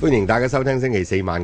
欢迎大家收听星期四晚。